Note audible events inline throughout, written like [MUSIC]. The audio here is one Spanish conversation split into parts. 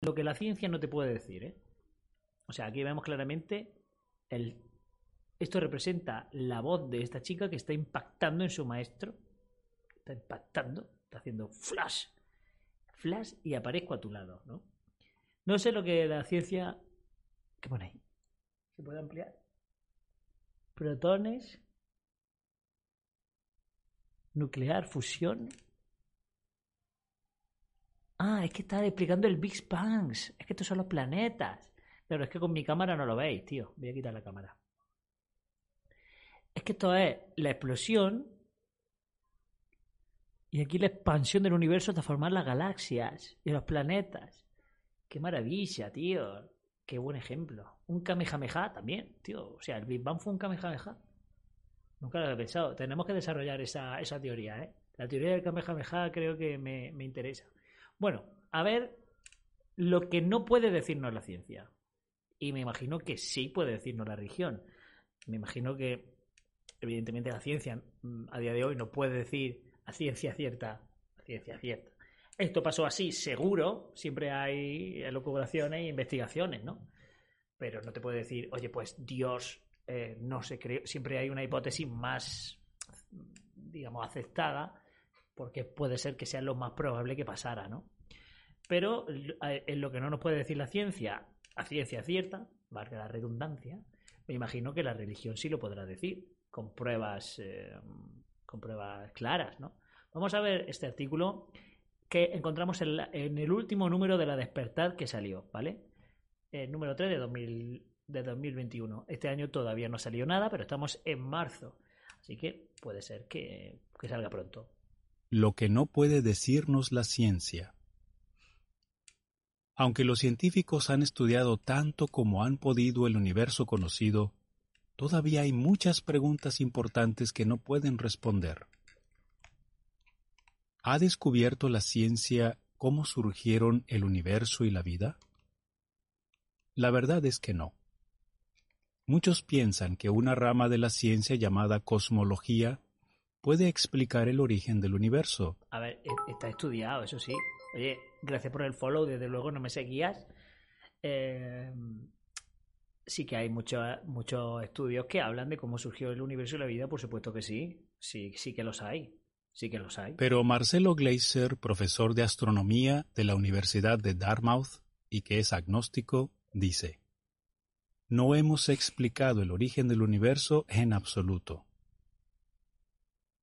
lo que la ciencia no te puede decir. ¿eh? O sea, aquí vemos claramente el... Esto representa la voz de esta chica que está impactando en su maestro. Está impactando, está haciendo flash, flash y aparezco a tu lado, ¿no? No sé lo que la ciencia... ¿Qué pone ahí? ¿Se puede ampliar? Protones. Nuclear, fusión. Ah, es que está explicando el Big Bang. Es que estos son los planetas. Pero es que con mi cámara no lo veis, tío. Voy a quitar la cámara. Es que esto es la explosión y aquí la expansión del universo hasta formar las galaxias y los planetas. Qué maravilla, tío. Qué buen ejemplo. Un Kamehameha también, tío. O sea, el Big Bang fue un Kamehameha. Nunca lo había pensado. Tenemos que desarrollar esa, esa teoría, ¿eh? La teoría del Kamehameha creo que me interesa. Bueno, a ver lo que no puede decirnos la ciencia. Y me imagino que sí puede decirnos la religión. Me imagino que, evidentemente, la ciencia mm, a día de hoy no puede decir a ciencia cierta, a ciencia cierta. Esto pasó así, seguro, siempre hay elucubraciones e investigaciones, ¿no? Pero no te puede decir, oye, pues Dios eh, no se cree, siempre hay una hipótesis más, digamos, aceptada, porque puede ser que sea lo más probable que pasara, ¿no? Pero eh, en lo que no nos puede decir la ciencia, a ciencia cierta, valga la redundancia, me imagino que la religión sí lo podrá decir, con pruebas, eh, con pruebas claras, ¿no? Vamos a ver este artículo que encontramos en, en, el último número de la Despertar que salió, ¿vale? El número 3 de, 2000, de 2021. Este año todavía no salió nada, pero estamos en marzo. Así que puede ser que, que salga pronto. Lo que no puede decirnos la ciencia. Aunque los científicos han estudiado tanto como han podido el universo conocido, todavía hay muchas preguntas importantes que no pueden responder. ¿Ha descubierto la ciencia cómo surgieron el universo y la vida? La verdad es que no. Muchos piensan que una rama de la ciencia llamada cosmología puede explicar el origen del universo. A ver, e-, está estudiado, eso sí. Oye, gracias por el follow, desde luego no me seguías. Eh, sí que hay muchos muchos estudios que hablan de cómo surgió el universo y la vida, por supuesto que sí. Sí, sí que los hay. Sí que los hay. Pero Marcelo Gleiser, profesor de astronomía de la Universidad de Dartmouth y que es agnóstico, dice, No hemos explicado el origen del universo en absoluto.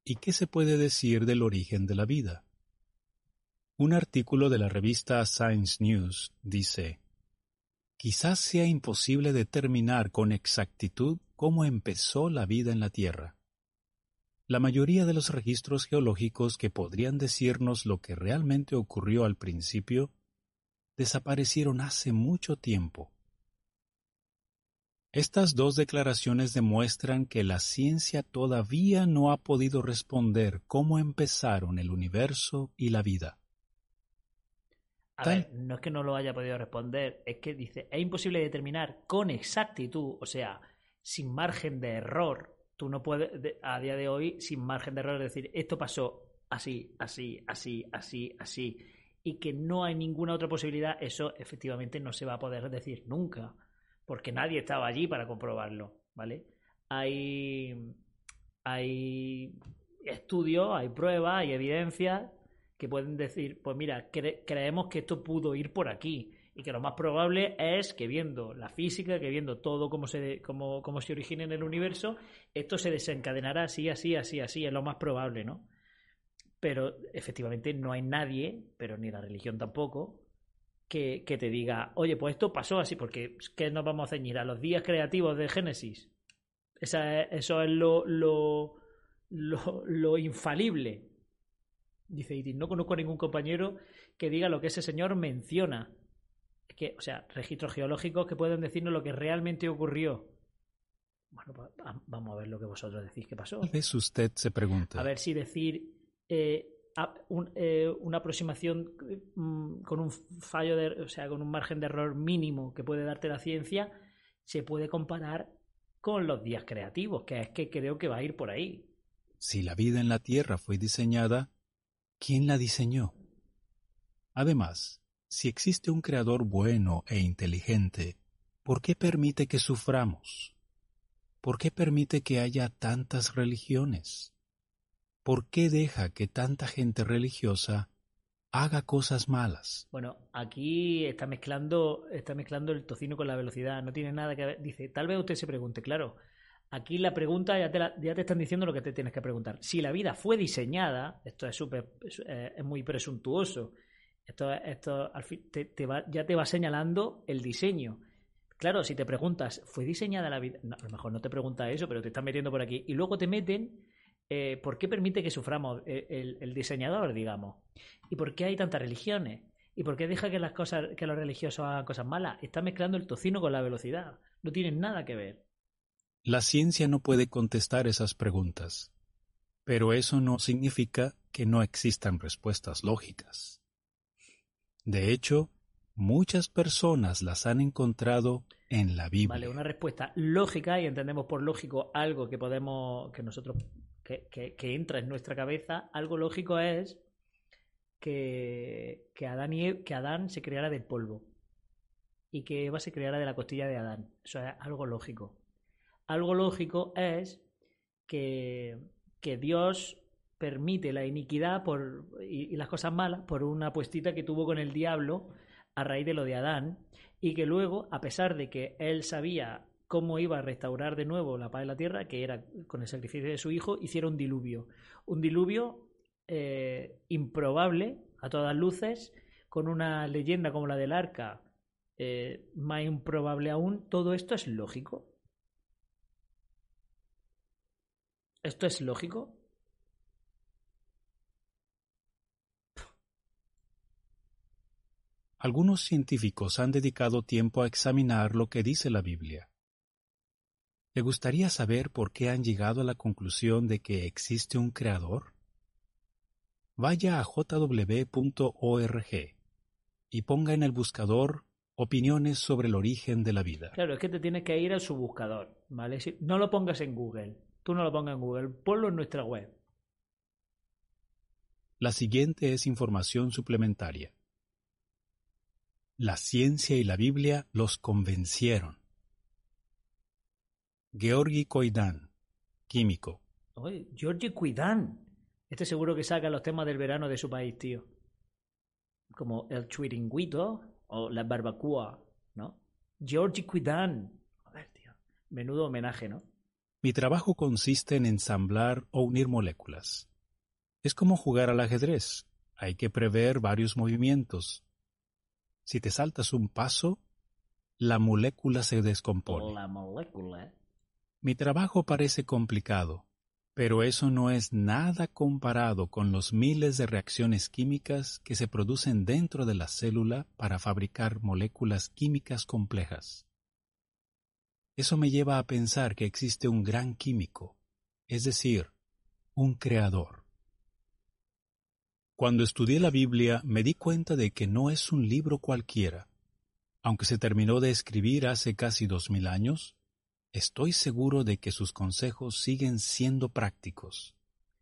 ¿Y qué se puede decir del origen de la vida? Un artículo de la revista Science News dice, Quizás sea imposible determinar con exactitud cómo empezó la vida en la Tierra. La mayoría de los registros geológicos que podrían decirnos lo que realmente ocurrió al principio desaparecieron hace mucho tiempo. Estas dos declaraciones demuestran que la ciencia todavía no ha podido responder cómo empezaron el universo y la vida. A ver, no es que no lo haya podido responder, es que dice, es imposible determinar con exactitud, o sea, sin margen de error, tú no puedes, a día de hoy, sin margen de error, decir, esto pasó así, así, así, así, así, y que no hay ninguna otra posibilidad, eso efectivamente no se va a poder decir nunca, porque nadie estaba allí para comprobarlo, ¿vale? Hay, hay estudios, hay pruebas, hay evidencias que pueden decir, pues mira, cre creemos que esto pudo ir por aquí y que lo más probable es que viendo la física, que viendo todo cómo se, cómo, cómo se origina en el universo, esto se desencadenará así, así, así, así, es lo más probable, ¿no? Pero efectivamente no hay nadie, pero ni la religión tampoco, que, que te diga, oye, pues esto pasó así, porque ¿qué nos vamos a ceñir? A los días creativos de Génesis. Esa es, eso es lo, lo, lo, lo infalible. Dice Itis, no conozco a ningún compañero que diga lo que ese señor menciona que, o sea, registros geológicos que pueden decirnos lo que realmente ocurrió. Bueno, pues, vamos a ver lo que vosotros decís que pasó. Tal vez usted se pregunta. A ver si decir eh, eh, una aproximación mm, con un fallo de, o sea, con un margen de error mínimo que puede darte la ciencia, se puede comparar con los días creativos, que es que creo que va a ir por ahí. Si la vida en la Tierra fue diseñada, ¿quién la diseñó? Además, Si existe un creador bueno e inteligente, ¿por qué permite que suframos? ¿Por qué permite que haya tantas religiones? ¿Por qué deja que tanta gente religiosa haga cosas malas? Bueno, aquí está mezclando, está mezclando el tocino con la velocidad. No tiene nada que ver. Dice, tal vez usted se pregunte, claro, aquí la pregunta ya te, ya te están diciendo lo que te tienes que preguntar. Si la vida fue diseñada, esto es súper, es, eh, muy presuntuoso. Esto, esto al fin, te, va, ya te va señalando el diseño. Claro, si te preguntas, ¿fue diseñada la vida? A lo mejor no te pregunta eso, pero te están metiendo por aquí. Y luego te meten, eh, ¿por qué permite que suframos el, el, diseñador, digamos? ¿Y por qué hay tantas religiones? ¿Y por qué deja que las cosas, que los religiosos hagan cosas malas? Está mezclando el tocino con la velocidad. No tienen nada que ver. La ciencia no puede contestar esas preguntas, pero eso no significa que no existan respuestas lógicas. De hecho, muchas personas las han encontrado en la Biblia. Vale, una respuesta lógica, y entendemos por lógico algo que podemos, que nosotros, que, entra en nuestra cabeza, algo lógico es que, que, Adán y, que se creara del polvo y que Eva se creara de la costilla de Adán. Eso es algo lógico. Algo lógico es que, que Dios permite la iniquidad por, y, y, las cosas malas por una puestita que tuvo con el diablo a raíz de lo de Adán y que luego, a pesar de que él sabía cómo iba a restaurar de nuevo la paz de la tierra, que era con el sacrificio de su hijo, hiciera un diluvio. Un diluvio eh, improbable a todas luces, con una leyenda como la del arca, eh, más improbable aún, todo esto es lógico. ¿Esto es lógico? Algunos científicos han dedicado tiempo a examinar lo que dice la Biblia. ¿Le gustaría saber por qué han llegado a la conclusión de que existe un creador? Vaya a jw.org y ponga en el buscador opiniones sobre el origen de la vida. Claro, es que te tienes que ir a su buscador, ¿vale? No lo pongas en Google, tú no lo pongas en Google, ponlo en nuestra web. La siguiente es información suplementaria. La ciencia y la Biblia los convencieron. Georgi Koidan, químico. Oye, Georgi Koidan. Este seguro que saca los temas del verano de su país, tío. Como el chuiringuito o la barbacoa, ¿no? Georgi Koidan. Joder, tío. Menudo homenaje, ¿no? Mi trabajo consiste en ensamblar o unir moléculas. Es como jugar al ajedrez. Hay que prever varios movimientos, si te saltas un paso, la molécula se descompone. La molécula. Mi trabajo parece complicado, pero eso no es nada comparado con los miles de reacciones químicas que se producen dentro de la célula para fabricar moléculas químicas complejas. Eso me lleva a pensar que existe un gran químico, es decir, un creador. Cuando estudié la Biblia me di cuenta de que no es un libro cualquiera. Aunque se terminó de escribir hace casi dos mil años, estoy seguro de que sus consejos siguen siendo prácticos.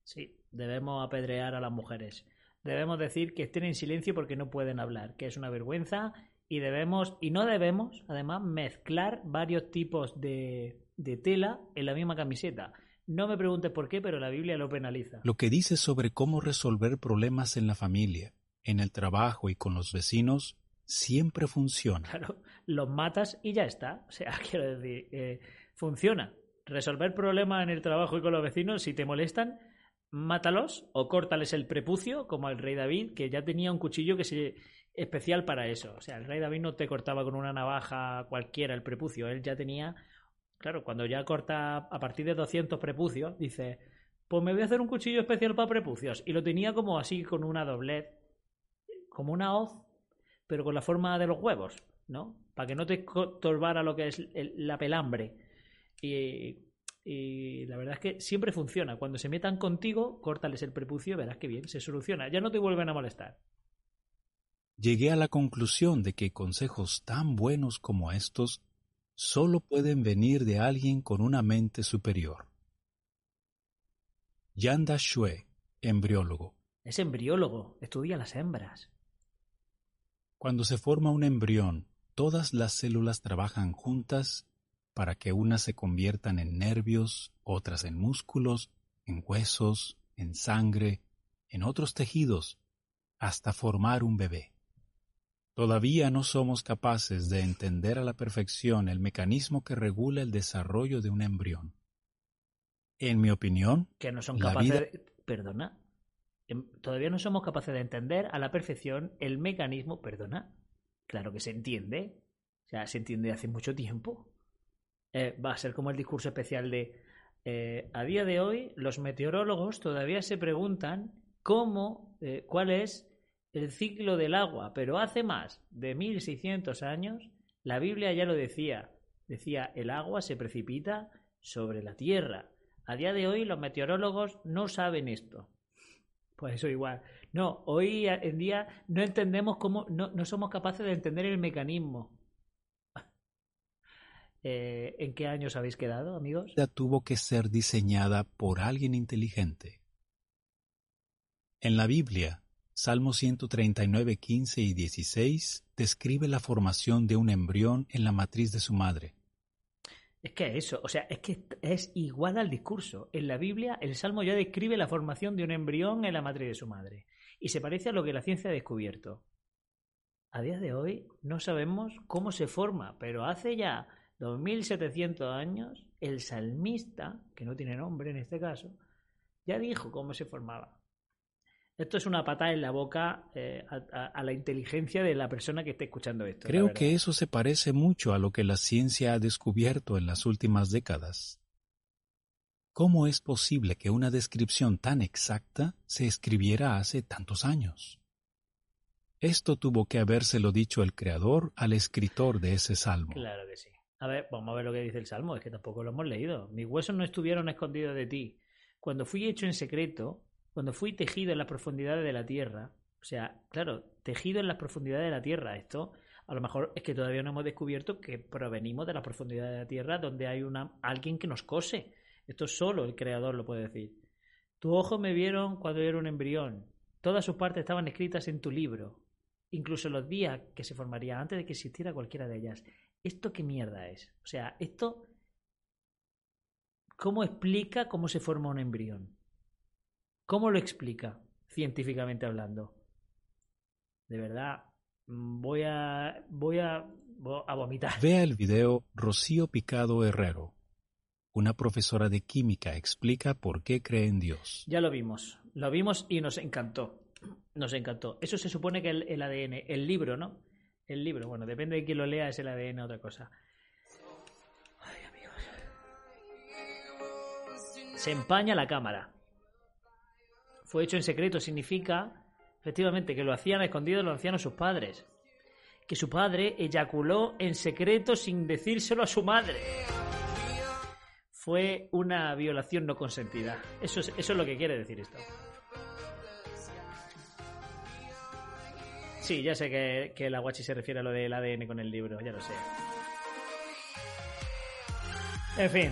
Sí, debemos apedrear a las mujeres. Debemos decir que estén en silencio porque no pueden hablar, que es una vergüenza y debemos, y no debemos, además, mezclar varios tipos de, de tela en la misma camiseta. No me preguntes por qué, pero la Biblia lo penaliza. Lo que dice sobre cómo resolver problemas en la familia, en el trabajo y con los vecinos, siempre funciona. Claro, los matas y ya está. O sea, [LAUGHS] quiero decir, eh, funciona. Resolver problemas en el trabajo y con los vecinos, si te molestan, mátalos o córtales el prepucio, como el rey David, que ya tenía un cuchillo que se especial para eso. O sea, el rey David no te cortaba con una navaja cualquiera el prepucio, él ya tenía Claro, cuando ya corta a partir de 200 prepucios, dice, pues me voy a hacer un cuchillo especial para prepucios. Y lo tenía como así, con una doblez, como una hoz, pero con la forma de los huevos, ¿no? Para que no te torbara lo que es el, la pelambre. Y, y, la verdad es que siempre funciona. Cuando se metan contigo, córtales el prepucio, verás que bien, se soluciona. Ya no te vuelven a molestar. Llegué a la conclusión de que consejos tan buenos como estos solo pueden venir de alguien con una mente superior. Yanda Shue, embriólogo. Es embriólogo, estudia las hembras. Cuando se forma un embrión, todas las células trabajan juntas para que unas se conviertan en nervios, otras en músculos, en huesos, en sangre, en otros tejidos, hasta formar un bebé. Todavía no somos capaces de entender a la perfección el mecanismo que regula el desarrollo de un embrión. En mi opinión, que no son capaces vida- de... Perdona. Em, Todavía no somos capaces de entender a la perfección el mecanismo... Perdona. Claro que se entiende. O sea, se entiende hace mucho tiempo. Eh, va a ser como el discurso especial de... eh, a día de hoy, los meteorólogos todavía se preguntan cómo, eh, cuál es el ciclo del agua, pero hace más de 1600 años la Biblia ya lo decía. Decía, el agua se precipita sobre la tierra. A día de hoy los meteorólogos no saben esto. Pues eso igual. No, hoy en día no entendemos cómo, no, no somos capaces de entender el mecanismo. Eh, ¿En qué años habéis quedado, amigos? vida tuvo que ser diseñada por alguien inteligente. En la Biblia, Salmo 139, 15 y 16 describe la formación de un embrión en la matriz de su madre. Es que eso, o sea, es que es igual al discurso. En la Biblia, el Salmo ya describe la formación de un embrión en la matriz de su madre. Y se parece a lo que la ciencia ha descubierto. A día de hoy no sabemos cómo se forma, pero hace ya 2700 años, el salmista, que no tiene nombre en este caso, ya dijo cómo se formaba. Esto es una patada en la boca eh, a, a- a la inteligencia de la persona que esté escuchando esto. Creo que eso se parece mucho a lo que la ciencia ha descubierto en las últimas décadas. ¿Cómo es posible que una descripción tan exacta se escribiera hace tantos años? Esto tuvo que habérselo dicho el creador al escritor de ese salmo. Claro que sí. A ver, vamos a ver lo que dice el Salmo, es que tampoco lo hemos leído. Mis huesos no estuvieron escondidos de ti. Cuando fui hecho en secreto, cuando fui tejido en las profundidades de la tierra, o sea, claro, tejido en las profundidades de la tierra, esto a lo mejor es que todavía no hemos descubierto que provenimos de las profundidades de la tierra donde hay una, alguien que nos cose. Esto solo el creador lo puede decir. Tus ojos me vieron cuando yo era un embrión. Todas sus partes estaban escritas en tu libro, incluso los días que se formaría antes de que existiera cualquiera de ellas. ¿Esto qué mierda es? O sea, esto... ¿Cómo explica cómo se forma un embrión? ¿Cómo lo explica, científicamente hablando? De verdad, mm, voy a... voy a... voy a vomitar. Vea el video Rocío Picado Herrero. Una profesora de química explica por qué cree en Dios. Ya lo vimos. Lo vimos y nos encantó. Nos encantó. Eso se supone que el, el ADN, el libro, ¿no? El libro, bueno, depende de quién lo lea, es el ADN otra cosa. Ay, amigos. Se empaña la cámara. Fue hecho en secreto, significa, efectivamente, que lo hacían a escondidos, lo hacían a sus padres. Que su padre eyaculó en secreto sin decírselo a su madre. Fue una violación no consentida. Eso es, eso es lo que quiere decir esto. Sí, ya sé que, que la guachi se refiere a lo del ADN con el libro, ya lo sé. En fin,